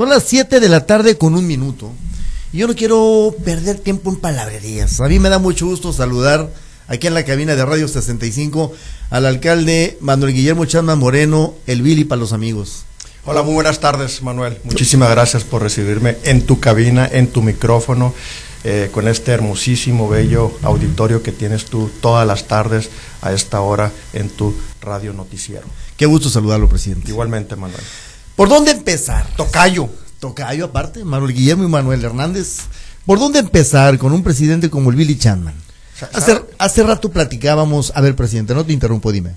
Son las 7 de la tarde con un minuto. Y yo no quiero perder tiempo en palabrerías. A mí me da mucho gusto saludar aquí en la cabina de Radio 65 al alcalde Manuel Guillermo Chama Moreno, el Billy para los amigos. Hola, muy buenas tardes, Manuel. Muchísimas gracias por recibirme en tu cabina, en tu micrófono, eh, con este hermosísimo, bello auditorio que tienes tú todas las tardes a esta hora en tu radio noticiero. Qué gusto saludarlo, presidente. Igualmente, Manuel. ¿Por dónde empezar? Tocayo. Tocayo aparte, Manuel Guillermo y Manuel Hernández. ¿Por dónde empezar con un presidente como el Billy Chanman? Hace, hace rato platicábamos, a ver presidente, no te interrumpo, dime.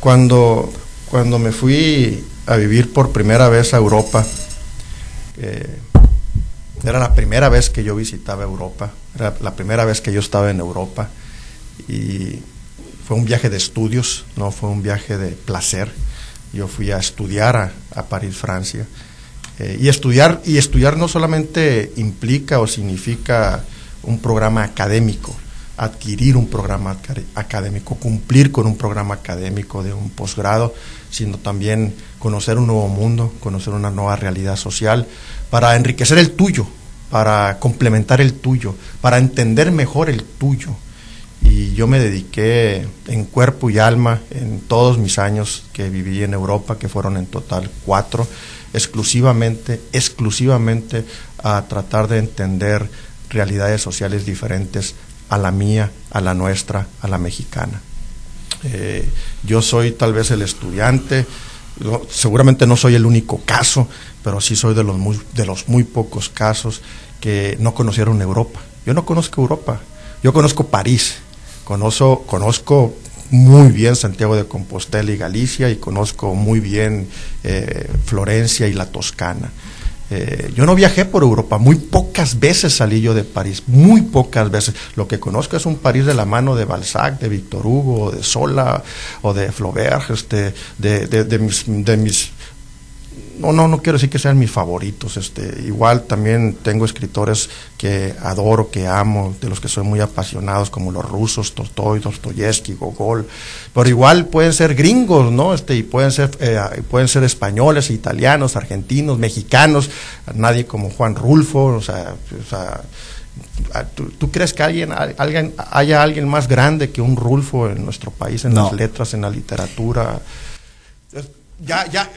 Cuando, cuando me fui a vivir por primera vez a Europa, eh, era la primera vez que yo visitaba Europa, era la primera vez que yo estaba en Europa y fue un viaje de estudios, no fue un viaje de placer yo fui a estudiar a, París, Francia. Eh, y, estudiar, y estudiar no solamente implica o significa un programa académico, adquirir un programa académico, cumplir con un programa académico de un posgrado, sino también conocer un nuevo mundo, conocer una nueva realidad social, para enriquecer el tuyo, para complementar el tuyo, para entender mejor el tuyo y yo me dediqué en cuerpo y alma en todos mis años que viví en Europa, que fueron en total cuatro, exclusivamente, exclusivamente a tratar de entender realidades sociales diferentes a la mía, a la nuestra, a la mexicana. Eh, yo soy tal vez el estudiante, seguramente no soy el único caso, pero sí soy de los muy, de los muy pocos casos que no conocieron Europa. Yo no conozco Europa, yo conozco París, Conozco, muy bien Santiago de Compostela y Galicia y conozco muy bien eh, Florencia y la Toscana. Eh, yo no viajé por Europa, muy pocas veces salí yo de París, muy pocas veces. Lo que conozco es un París de la mano de Balzac, de Víctor Hugo, de Sola o de Flaubert, este, de, mis, de mis no, no, no quiero decir que sean mis favoritos. Este, igual también tengo escritores que adoro, que amo, de los que soy muy apasionados, como los rusos, Tolstoy, Dostoyevsky, Gogol. Pero igual pueden ser gringos, ¿no? Este, y pueden ser, eh, pueden ser españoles, italianos, argentinos, mexicanos. Nadie como Juan Rulfo, o sea, o sea ¿Tú, crees que alguien, alguien, haya alguien más grande que un Rulfo en nuestro país, en las letras, en la literatura? Ya, ya,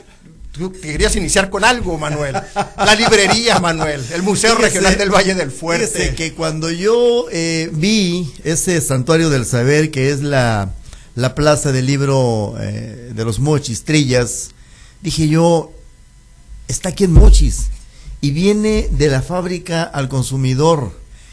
Tú querías iniciar con algo, Manuel. La librería, Manuel. El Museo Regional del Valle del Fuerte. que cuando yo eh, vi ese santuario del saber, que es la, la plaza del libro eh, de los Mochis, Trillas, dije yo, está aquí en Mochis y viene de la fábrica al consumidor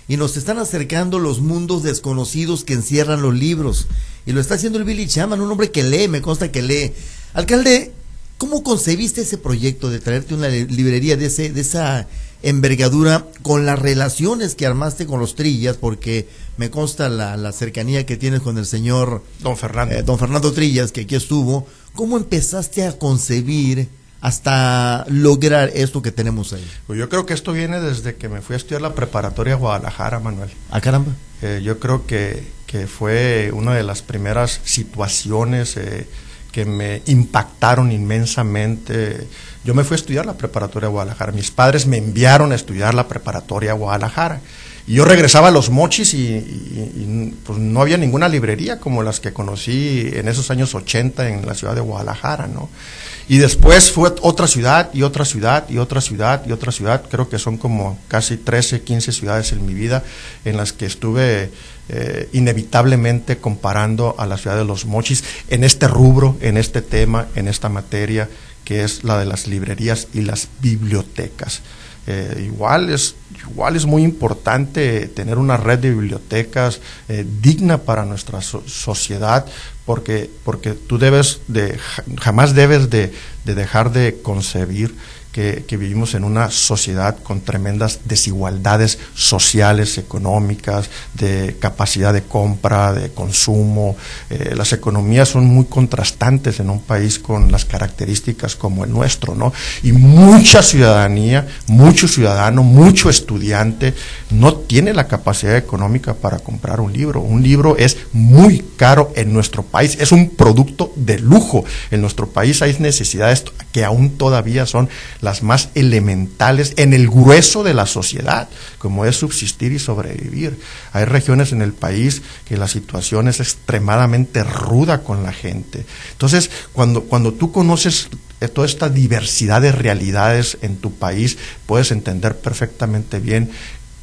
y nos están acercando los mundos desconocidos que encierran los libros. Y lo está haciendo el Billy Chaman, un hombre que lee, me consta que lee. Alcalde, ¿Cómo concebiste ese proyecto de traerte una librería de, ese, de esa envergadura con las relaciones que armaste con los Trillas? Porque me consta la, cercanía que tienes con el señor Don Fernando. Eh, don Fernando Trillas, que aquí estuvo. ¿Cómo empezaste a concebir hasta lograr esto que tenemos ahí? Pues yo creo que esto viene desde que me fui a estudiar la preparatoria a Guadalajara, Manuel. ¿A ah, caramba? Eh, yo creo que, que, fue una de las primeras situaciones... Eh, que me impactaron inmensamente. Yo me fui a estudiar la preparatoria a Guadalajara. Mis padres me enviaron a estudiar la preparatoria Guadalajara. Y yo regresaba a Los Mochis y, pues no había ninguna librería como las que conocí en esos años 80 en la ciudad de Guadalajara, ¿no? Y después fue otra ciudad y otra ciudad y otra ciudad y otra ciudad. Creo que son como casi 13, 15 ciudades en mi vida en las que estuve eh, inevitablemente comparando a la ciudad de Los Mochis en este rubro, en este tema, en esta materia que es la de las librerías y las bibliotecas. Eh, igual, es, igual es muy importante tener una red de bibliotecas eh, digna para nuestra sociedad, porque, porque tú debes de, jamás debes de, de dejar de concebir que, vivimos en una sociedad con tremendas desigualdades sociales, económicas, de capacidad de compra, de consumo. Eh, las economías son muy contrastantes en un país con las características como el nuestro, ¿no? Y mucha ciudadanía, mucho ciudadano, mucho estudiante no tiene la capacidad económica para comprar un libro. Un libro es muy caro en nuestro país país. Es un producto de lujo. En nuestro país hay necesidades que aún todavía son las más elementales en el grueso de la sociedad, como es subsistir y sobrevivir. Hay regiones en el país que la situación es extremadamente ruda con la gente. Entonces, cuando, cuando tú conoces toda esta diversidad de realidades en tu país, puedes entender perfectamente bien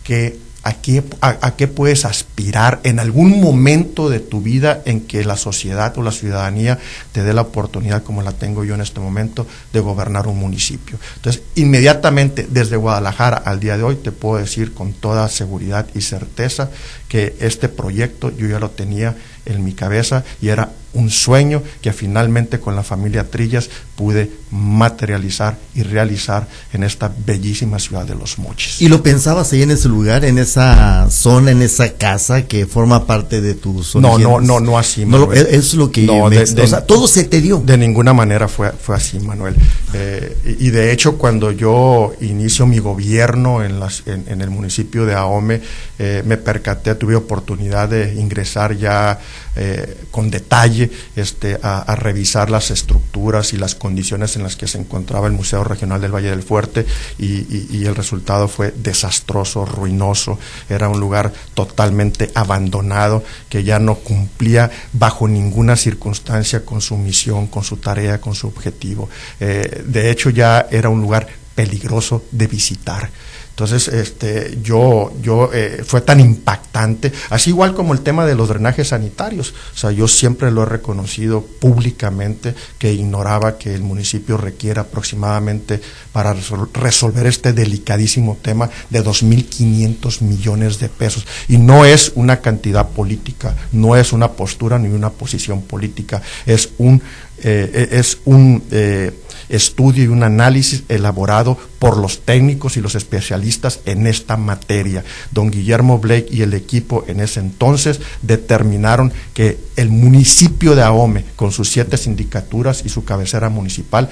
que a qué, a, qué puedes aspirar en algún momento de tu vida en que la sociedad o la ciudadanía te dé la oportunidad, como la tengo yo en este momento, de gobernar un municipio. Entonces, inmediatamente desde Guadalajara al día de hoy te puedo decir con toda seguridad y certeza que este proyecto yo ya lo tenía en mi cabeza y era un sueño que finalmente con la familia Trillas pude materializar y realizar en esta bellísima ciudad de Los Mochis. ¿Y lo pensabas ahí en ese lugar, en esa zona, en esa casa que forma parte de tus No, no, no, no así, Manuel. No, es lo que no, o sea, todo se te dio. De ninguna manera fue, fue así, Manuel. Eh, y de hecho, cuando yo inicio mi gobierno en, las, en, el municipio de Ahome, eh, me percaté, tuve oportunidad de ingresar ya eh, con detalle este, a, revisar las estructuras y las condiciones en las que se encontraba el Museo Regional del Valle del Fuerte y, el resultado fue desastroso, ruinoso, era un lugar totalmente abandonado que ya no cumplía bajo ninguna circunstancia con su misión, con su tarea, con su objetivo. Eh, de hecho ya era un lugar peligroso de visitar. Entonces, este, yo, yo, eh, fue tan impactante, así igual como el tema de los drenajes sanitarios. O sea, yo siempre lo he reconocido públicamente que ignoraba que el municipio requiere aproximadamente para resolver este delicadísimo tema de 2.500 millones de pesos. Y no es una cantidad política, no es una postura ni una posición política, es un, eh, es un eh, estudio y un análisis elaborado por los técnicos y los especialistas en esta materia. Don Guillermo Blake y el equipo en ese entonces determinaron que el municipio de Ahome, con sus siete sindicaturas y su cabecera municipal,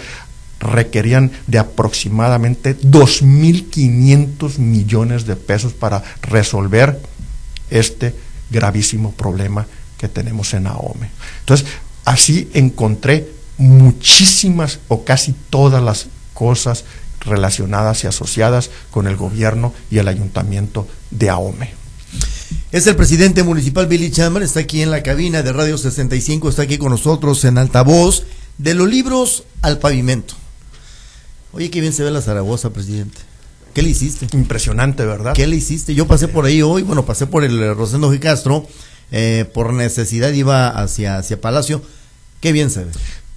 requerían de aproximadamente 2.500 millones de pesos para resolver este gravísimo problema que tenemos en Ahome. Entonces, así encontré muchísimas o casi todas las cosas relacionadas y asociadas con el gobierno y el ayuntamiento de Ahome. Es el presidente municipal Billy Chamber, está aquí en la cabina de Radio 65, está aquí con nosotros en altavoz, de los libros al pavimento. Oye, qué bien se ve la Zaragoza, presidente. ¿Qué le hiciste? Impresionante, ¿verdad? ¿Qué le hiciste? Yo pasé por ahí hoy, bueno, pasé por el Rosendo G. Castro, eh, por necesidad iba hacia, hacia Palacio. Qué bien se ve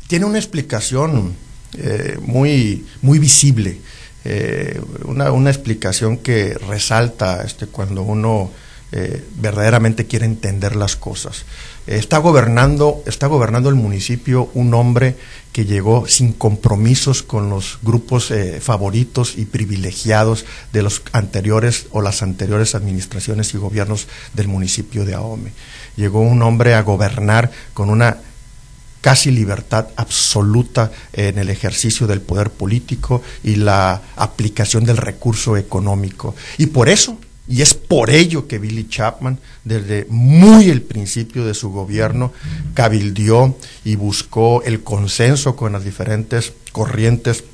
tiene una explicación eh, muy, muy visible, eh, una, explicación que resalta este, cuando uno eh, verdaderamente quiere entender las cosas. está, gobernando, está gobernando el municipio un hombre que llegó sin compromisos con los grupos favoritos y privilegiados de los anteriores o las anteriores administraciones y gobiernos del municipio de Ahome. Llegó un hombre a gobernar con una casi libertad absoluta en el ejercicio del poder político y la aplicación del recurso económico. Y por eso, y es por ello que Billy Chapman, desde muy el principio de su gobierno, cabildió y buscó el consenso con las diferentes corrientes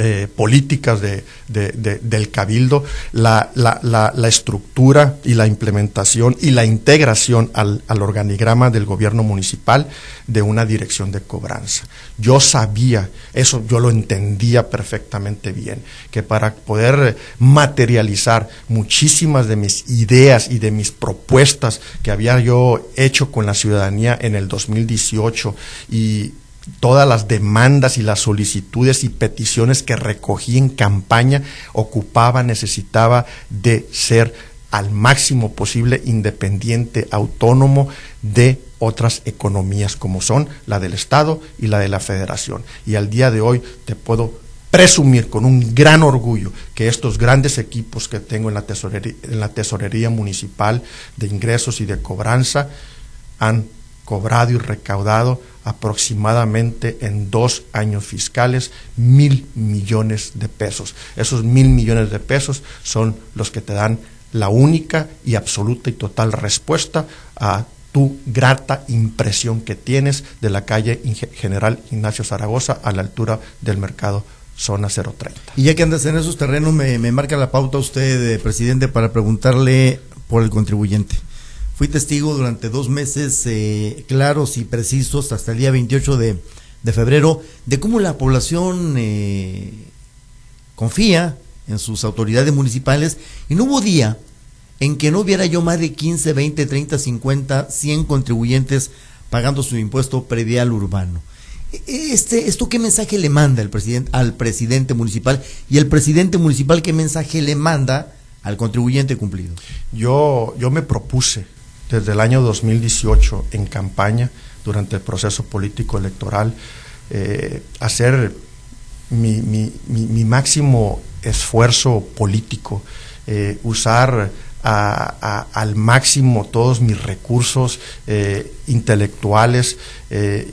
eh, políticas de, del cabildo, la, la, la, estructura y la implementación y la integración al, al, organigrama del gobierno municipal de una dirección de cobranza. Yo sabía, eso yo lo entendía perfectamente bien, que para poder materializar muchísimas de mis ideas y de mis propuestas que había yo hecho con la ciudadanía en el 2018 y todas las demandas y las solicitudes y peticiones que recogí en campaña, ocupaba, necesitaba de ser al máximo posible independiente, autónomo de otras economías como son la del Estado y la de la Federación. Y al día de hoy te puedo presumir con un gran orgullo que estos grandes equipos que tengo en la tesorería, en la tesorería municipal de ingresos y de cobranza han cobrado y recaudado aproximadamente en dos años fiscales mil millones de pesos. Esos mil millones de pesos son los que te dan la única y absoluta y total respuesta a tu grata impresión que tienes de la calle General Ignacio Zaragoza a la altura del mercado zona 030. Y ya que andas en esos terrenos, me, marca la pauta usted, eh, presidente, para preguntarle por el contribuyente. Fui testigo durante dos meses eh, claros y precisos hasta el día 28 de, de febrero de cómo la población eh, confía en sus autoridades municipales y no hubo día en que no hubiera yo más de 15, 20, 30, 50, 100 contribuyentes pagando su impuesto predial urbano. Este, ¿Esto qué mensaje le manda el presidente, al presidente municipal y el presidente municipal qué mensaje le manda al contribuyente cumplido? Yo, yo me propuse desde el año 2018 en campaña, durante el proceso político electoral, eh, hacer mi, máximo esfuerzo político, eh, usar al máximo todos mis recursos eh, intelectuales eh,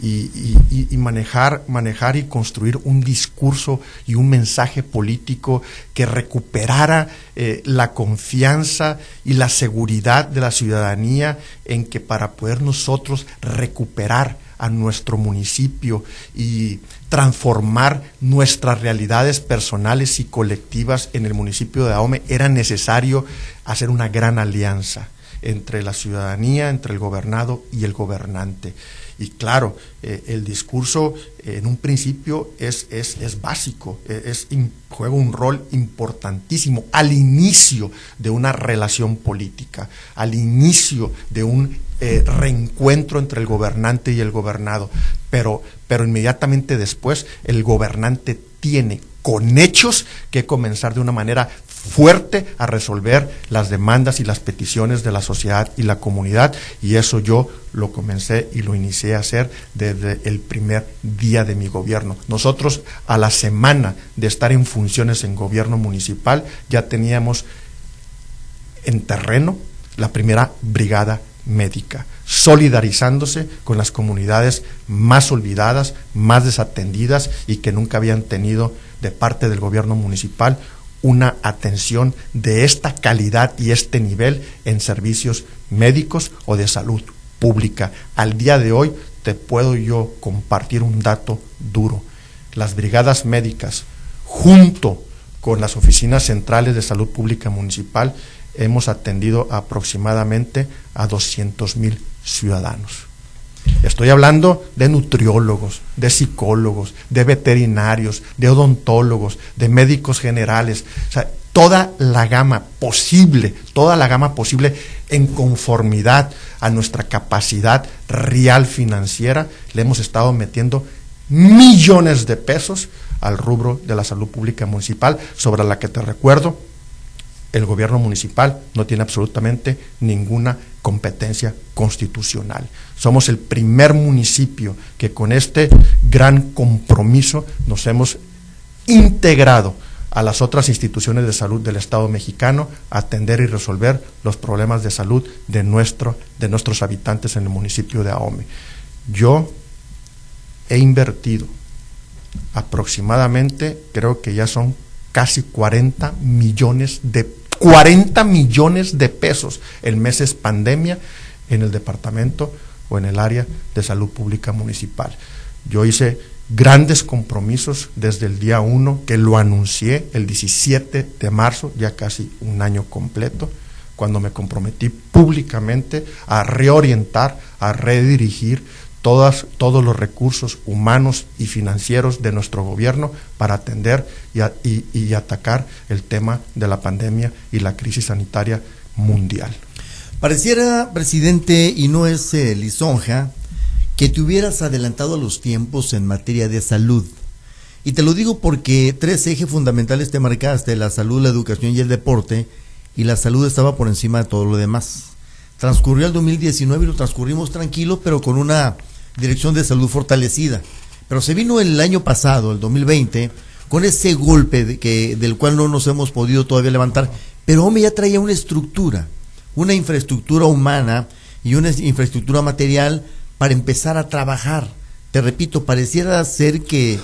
y, manejar, manejar y construir un discurso y un mensaje político que recuperara eh, la confianza y la seguridad de la ciudadanía en que para poder nosotros recuperar a nuestro municipio y transformar nuestras realidades personales y colectivas en el municipio de Ahome, era necesario hacer una gran alianza entre la ciudadanía, entre el gobernado y el gobernante. Y claro, eh, el discurso eh, en un principio es, es, es básico, e, es, juega un rol importantísimo al inicio de una relación política, al inicio de un eh, reencuentro entre el gobernante y el gobernado. Pero, pero inmediatamente después el gobernante tiene con hechos que comenzar de una manera fuerte a resolver las demandas y las peticiones de la sociedad y la comunidad y eso yo lo comencé y lo inicié a hacer desde el primer día de mi gobierno. Nosotros a la semana de estar en funciones en gobierno municipal ya teníamos en terreno la primera brigada médica, solidarizándose con las comunidades más olvidadas, más desatendidas y que nunca habían tenido de parte del gobierno municipal una atención de esta calidad y este nivel en servicios médicos o de salud pública. Al día de hoy te puedo yo compartir un dato duro. Las brigadas médicas, junto con las oficinas centrales de salud pública municipal, hemos atendido aproximadamente a 200 mil ciudadanos. Estoy hablando de nutriólogos, de psicólogos, de veterinarios, de odontólogos, de médicos generales, o sea, toda la gama posible, toda la gama posible en conformidad a nuestra capacidad real financiera, le hemos estado metiendo millones de pesos al rubro de la salud pública municipal, sobre la que te recuerdo, el gobierno municipal no tiene absolutamente ninguna competencia constitucional. Somos el primer municipio que con este gran compromiso nos hemos integrado a las otras instituciones de salud del Estado mexicano a atender y resolver los problemas de salud de, nuestro, de nuestros habitantes en el municipio de Ahome. Yo he invertido aproximadamente, creo que ya son casi 40 millones de 40 millones de pesos en meses pandemia en el departamento o en el área de salud pública municipal. Yo hice grandes compromisos desde el día 1 que lo anuncié el 17 de marzo, ya casi un año completo, cuando me comprometí públicamente a reorientar, a redirigir todas, todos los recursos humanos y financieros de nuestro gobierno para atender y, y, atacar el tema de la pandemia y la crisis sanitaria mundial. Pareciera, presidente, y no es eh, lisonja, que te hubieras adelantado a los tiempos en materia de salud. Y te lo digo porque tres ejes fundamentales te marcaste, la salud, la educación y el deporte, y la salud estaba por encima de todo lo demás. Transcurrió el 2019 y lo transcurrimos tranquilo, pero con una dirección de salud fortalecida. Pero se vino el año pasado, el 2020, con ese golpe de que, del cual no nos hemos podido todavía levantar, pero hombre ya traía una estructura, una infraestructura humana y una infraestructura material para empezar a trabajar. Te repito, pareciera ser que,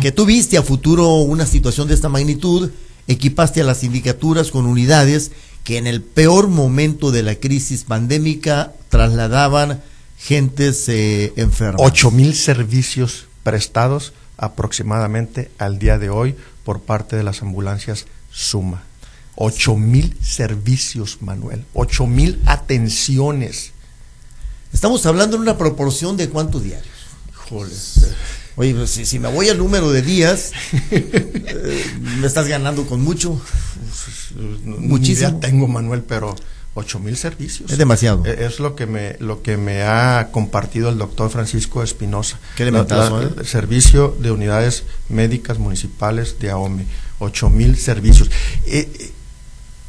que tú viste a futuro una situación de esta magnitud, equipaste a las sindicaturas con unidades que en el peor momento de la crisis pandémica trasladaban gentes eh, enfermas. Ocho mil servicios prestados aproximadamente al día de hoy por parte de las ambulancias Suma. Ocho mil servicios, Manuel. Ocho mil atenciones. Estamos hablando de una proporción de cuántos diarios. Oye, pues, si, me voy al número de días, eh, me estás ganando con mucho. Muchísimo. tengo, Manuel, pero ocho mil servicios. Es demasiado. E, es lo que me lo que me ha compartido el doctor Francisco Espinosa. ¿Qué elementazo, ¿eh? El servicio de unidades médicas municipales de AOME. Ocho mil servicios. Eh,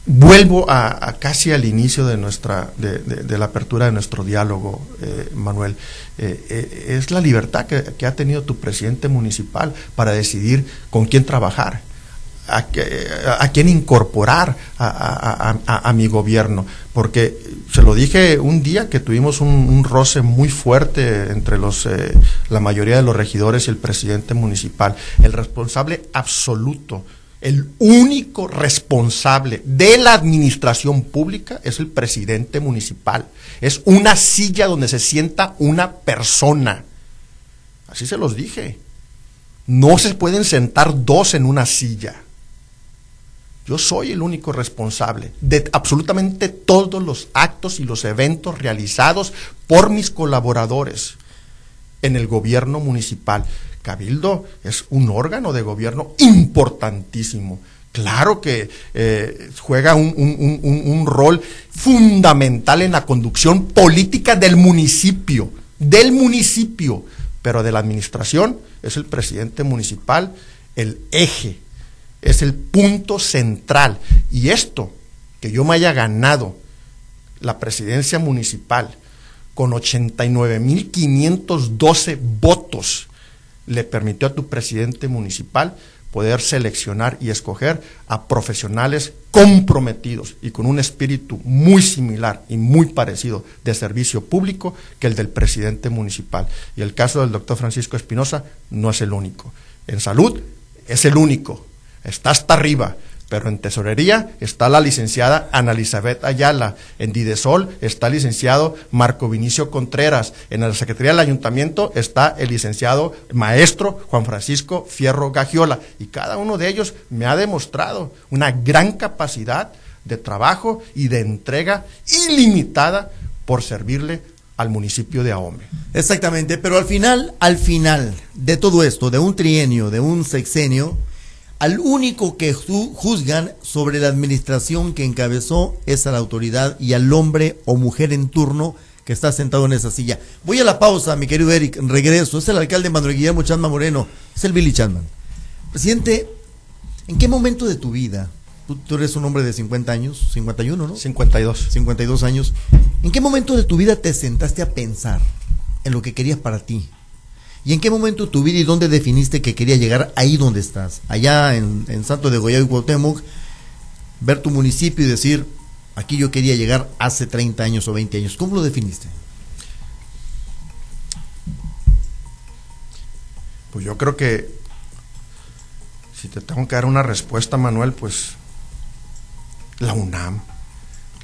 vuelvo a, casi al inicio de nuestra de, la apertura de nuestro diálogo eh, Manuel eh, eh, es la libertad que, ha tenido tu presidente municipal para decidir con quién trabajar a, quién incorporar a, mi gobierno porque se lo dije un día que tuvimos un, roce muy fuerte entre los la mayoría de los regidores y el presidente municipal el responsable absoluto el único responsable de la administración pública es el presidente municipal. Es una silla donde se sienta una persona. Así se los dije. No se pueden sentar dos en una silla. Yo soy el único responsable de absolutamente todos los actos y los eventos realizados por mis colaboradores en el gobierno municipal. Cabildo es un órgano de gobierno importantísimo. Claro que eh, juega un, rol fundamental en la conducción política del municipio, del municipio, pero de la administración es el presidente municipal el eje, es el punto central. Y esto, que yo me haya ganado la presidencia municipal con 89.512 votos, le permitió a tu presidente municipal poder seleccionar y escoger a profesionales comprometidos y con un espíritu muy similar y muy parecido de servicio público que el del presidente municipal. Y el caso del doctor Francisco Espinosa no es el único. En salud es el único. Está hasta arriba. Pero en tesorería está la licenciada Ana Elizabeth Ayala. En Didesol está el licenciado Marco Vinicio Contreras. En la Secretaría del Ayuntamiento está el licenciado maestro Juan Francisco Fierro Gagiola. Y cada uno de ellos me ha demostrado una gran capacidad de trabajo y de entrega ilimitada por servirle al municipio de Ahome. Exactamente, pero al final, al final de todo esto, de un trienio, de un sexenio, al único que juzgan sobre la administración que encabezó es a la autoridad y al hombre o mujer en turno que está sentado en esa silla. Voy a la pausa, mi querido Eric, regreso. Es el alcalde Manuel Guillermo Chandman Moreno, es el Billy Chandman. Presidente, ¿en qué momento de tu vida, tú, tú, eres un hombre de 50 años, 51, ¿no? 52. 52 años, ¿en qué momento de tu vida te sentaste a pensar en lo que querías para ti? ¿Y en qué momento tu vida y dónde definiste que quería llegar ahí donde estás? Allá en, Santo de Goya y Cuauhtémoc, ver tu municipio y decir, aquí yo quería llegar hace 30 años o 20 años. ¿Cómo lo definiste? Pues yo creo que si te tengo que dar una respuesta, Manuel, pues la UNAM,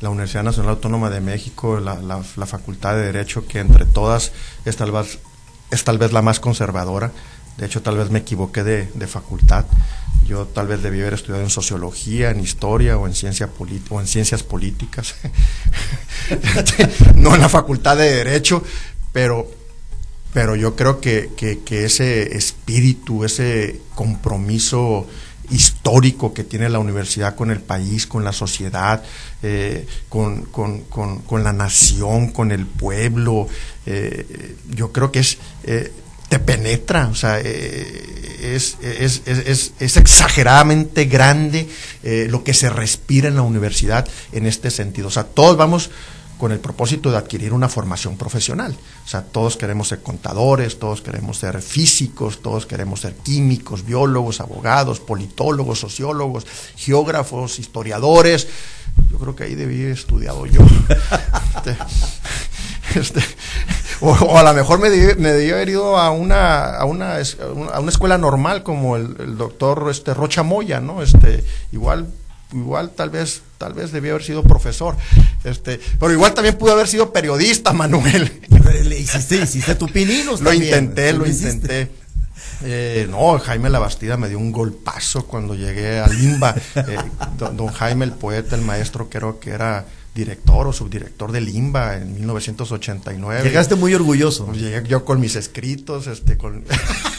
la Universidad Nacional Autónoma de México, la, la Facultad de Derecho, que entre todas es tal vez es tal vez la más conservadora. De hecho, tal vez me equivoqué de, facultad. Yo tal vez debí haber estudiado en sociología, en historia o en, o en ciencias políticas. no en la facultad de Derecho, pero, pero yo creo que, ese espíritu, ese compromiso histórico que tiene la universidad con el país, con la sociedad, eh, con, con, la nación, con el pueblo, eh, yo creo que es, eh, te penetra, o sea, es, es, es, es, exageradamente grande lo que se respira en la universidad en este sentido. O sea, todos vamos con el propósito de adquirir una formación profesional. O sea, todos queremos ser contadores, todos queremos ser físicos, todos queremos ser químicos, biólogos, abogados, politólogos, sociólogos, geógrafos, historiadores. Yo creo que ahí debí haber estudiado yo. Este, este, o, a lo mejor me, me debía haber ido a una, a una, a una escuela normal como el, doctor este, Rocha Moya, ¿no? Este, igual igual tal vez, tal vez debió haber sido profesor, este, pero igual también pudo haber sido periodista, Manuel. Le hiciste, hiciste tu pininos Lo también. intenté, lo hiciste. intenté. Eh, no, Jaime Labastida me dio un golpazo cuando llegué a Limba. Eh, don, don Jaime, el poeta, el maestro, creo que era director o subdirector de Limba en 1989. Llegaste muy orgulloso. Llegué yo con mis escritos, este, con...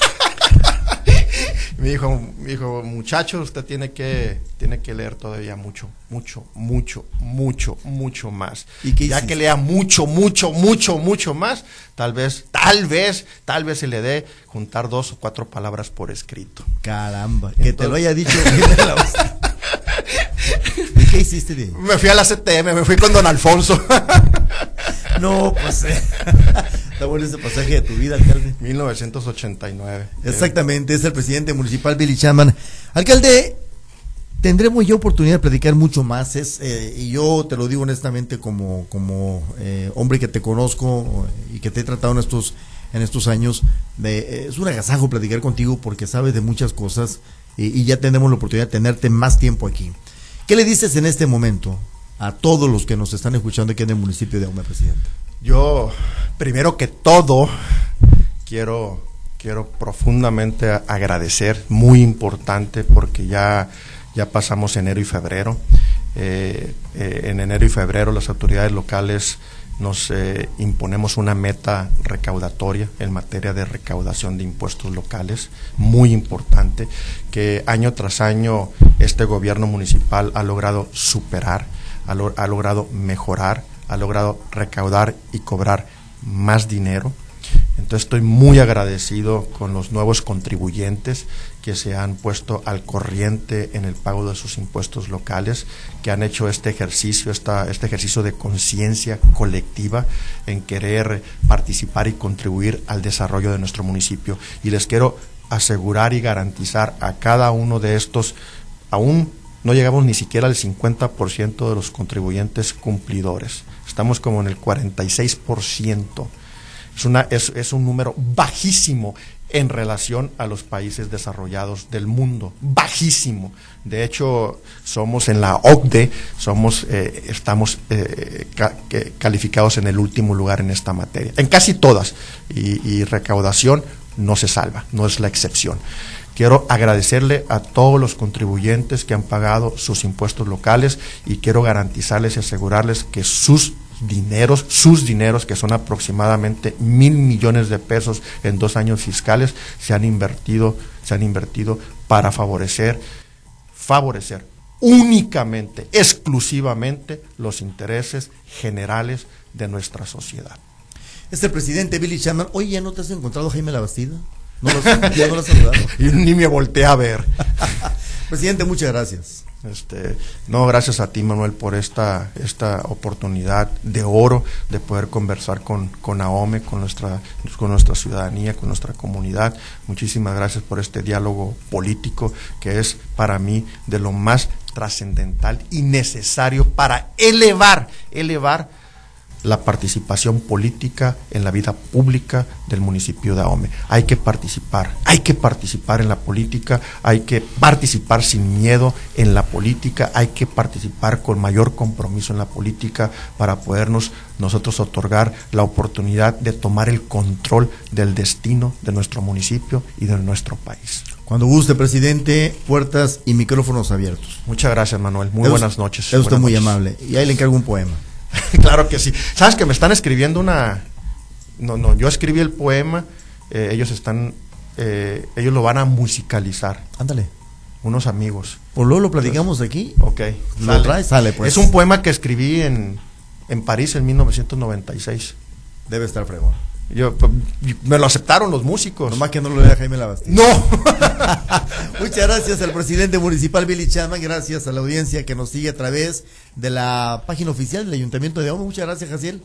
me dijo, me dijo, muchacho, usted tiene que, tiene que leer todavía mucho, mucho, mucho, mucho, mucho más. ¿Y qué ya que lea mucho, mucho, mucho, mucho más, tal vez, tal vez, tal vez se le dé juntar dos o cuatro palabras por escrito. Caramba, que te lo haya dicho. ¿Y qué hiciste de ahí? Me fui a la CTM, me fui con don Alfonso. No, pues eh, está bueno ese pasaje de tu vida, alcalde. 1989. Exactamente, es el presidente municipal Billy Chapman. Alcalde, tendremos ya oportunidad de platicar mucho más, es, eh, y yo te lo digo honestamente como, como eh, hombre que te conozco y que te he tratado en estos, en estos años, de, eh, es un agasajo platicar contigo porque sabes de muchas cosas y, y ya tenemos la oportunidad de tenerte más tiempo aquí. ¿Qué le dices en este momento a todos los que nos están escuchando aquí en el municipio de Aume, presidente? Yo, primero que todo, quiero, quiero profundamente agradecer, muy importante, porque ya, ya pasamos enero y febrero. Eh, eh, en enero y febrero las autoridades locales nos eh, imponemos una meta recaudatoria en materia de recaudación de impuestos locales, muy importante, que año tras año este gobierno municipal ha logrado superar, ha logrado mejorar, ha logrado recaudar y cobrar más dinero. Entonces estoy muy agradecido con los nuevos contribuyentes que se han puesto al corriente en el pago de sus impuestos locales, que han hecho este ejercicio, este ejercicio de conciencia colectiva en querer participar y contribuir al desarrollo de nuestro municipio. Y les quiero asegurar y garantizar a cada uno de estos, aún no llegamos ni siquiera al 50% de los contribuyentes cumplidores. Estamos como en el 46%. Es, una, es, es un número bajísimo en relación a los países desarrollados del mundo, bajísimo. De hecho, somos en la OCDE, somos, eh, estamos eh, calificados en el último lugar en esta materia, en casi todas. Y recaudación no se salva, no es la excepción. Quiero agradecerle a todos los contribuyentes que han pagado sus impuestos locales y quiero garantizarles y asegurarles que sus dineros, sus dineros, que son aproximadamente mil millones de pesos en dos años fiscales, se han invertido, se han invertido para favorecer, favorecer únicamente, exclusivamente los intereses generales de nuestra sociedad. Es el presidente Billy Chapman. Oye, ¿ya no te has encontrado Jaime Labastida? ¿No ¿Ya no lo has saludado? Y ni me volteé a ver. Presidente, muchas gracias. Este, no, gracias a ti, Manuel, por esta, esta oportunidad de oro de poder conversar con, con AOME, con nuestra, con nuestra ciudadanía, con nuestra comunidad. Muchísimas gracias por este diálogo político que es para mí de lo más trascendental y necesario para elevar, elevar la participación política en la vida pública del municipio de Ahome. Hay que participar, hay que participar en la política, hay que participar sin miedo en la política, hay que participar con mayor compromiso en la política para podernos nosotros otorgar la oportunidad de tomar el control del destino de nuestro municipio y de nuestro país. Cuando guste, presidente, puertas y micrófonos abiertos. Muchas gracias, Manuel. Muy buenas noches. Es usted Buenas muy noches. amable. Y ahí le encargo un poema. claro que sí. ¿Sabes que me están escribiendo una... No, no, yo escribí el poema, eh, ellos están... eh, ellos lo van a musicalizar, Ándale. unos amigos. Por luego lo platicamos aquí. Ok. ¿Lo traes? Sale, pues. Es un poema que escribí en, en París en 1996. Debe estar fregón. Yo, p- me lo aceptaron los músicos. Nomás que no lo lea Jaime Labastida. No. Muchas gracias al presidente municipal Billy Chapman, gracias a la audiencia que nos sigue a través de la página oficial del Ayuntamiento de Aume. Muchas gracias, Jaciel.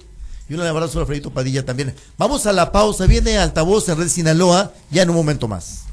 Y un abrazo a Alfredito Padilla también. Vamos a la pausa, viene altavoz en Red Sinaloa, ya en un momento más.